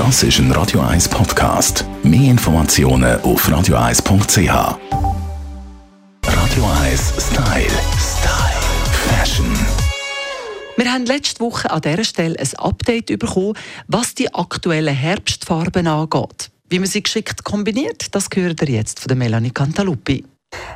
Das ist ein Radio 1 Podcast. Mehr Informationen auf radio1.ch. Radio 1 Style. Style. Fashion. Wir haben letzte Woche an dieser Stelle ein Update bekommen, was die aktuellen Herbstfarben angeht. Wie man sie geschickt kombiniert, das gehört ihr jetzt von Melanie Cantaluppi.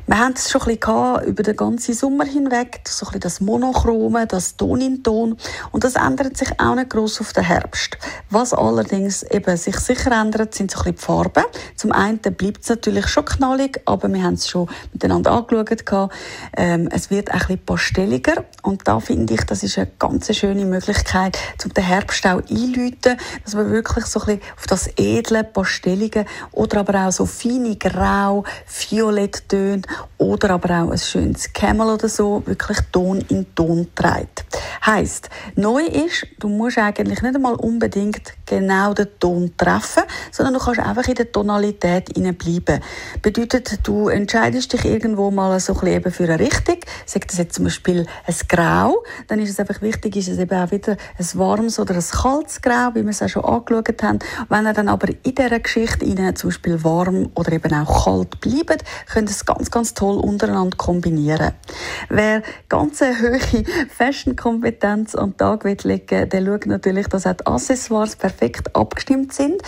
Wir haben es schon ein bisschen über den ganzen Sommer hinweg, so ein bisschen das Monochrome, das Ton in Ton. Und das ändert sich auch nicht gross auf den Herbst. Was allerdings eben sich sicher ändert, sind so ein bisschen die Farben. Zum einen bleibt es natürlich schon knallig, aber wir haben es schon miteinander angeschaut. Ähm, es wird ein bisschen pastelliger. Und da finde ich, das ist eine ganz schöne Möglichkeit, um den Herbst auch einzuläuten, dass man wirklich so ein bisschen auf das edle, pastellige oder aber auch so feine Grau, Violetttöne Töne oder aber auch ein schönes Camel oder so wirklich Ton in Ton trägt. Heißt, neu ist, du musst eigentlich nicht einmal unbedingt genau den Ton treffen, sondern du kannst einfach in der Tonalität bleiben. Bedeutet, du entscheidest dich irgendwo mal so ein bisschen für eine Richtung. Sagt das jetzt zum Beispiel ein Grau, dann ist es einfach wichtig, ist es eben auch wieder ein warmes oder ein kaltes Grau, wie wir es auch schon angeschaut haben. Wenn er dann aber in dieser Geschichte Ihnen zum Beispiel warm oder eben auch kalt bleibt, könnt ihr es ganz, ganz toll untereinander kombinieren. Wer ganz eine hohe Fashion-Kompetenz den Tag legen will, der schaut natürlich, dass auch die Accessoires perfekt abgestimmt sind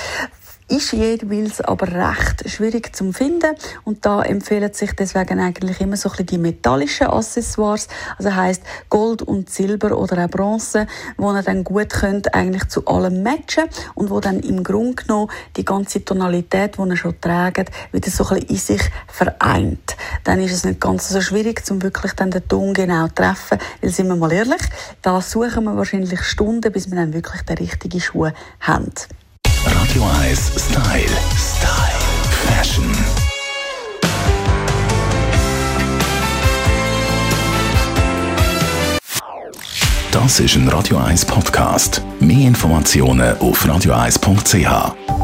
ist jeweils aber recht schwierig zu finden und da empfehlen sich deswegen eigentlich immer so ein bisschen die metallischen Accessoires, also heißt Gold und Silber oder auch Bronze, wo ihr dann gut könnt eigentlich zu allem matchen und wo dann im Grunde genommen die ganze Tonalität, die ihr schon trägt, wieder so ein bisschen in sich vereint. Dann ist es nicht ganz so schwierig, um wirklich dann den Ton genau zu treffen, weil sind wir mal ehrlich, da suchen wir wahrscheinlich Stunden, bis wir dann wirklich den richtigen Schuh haben. 1 Style. Style. Fashion. Das ist ein Radio 1 Podcast. Mehr Informationen auf radio1.ch.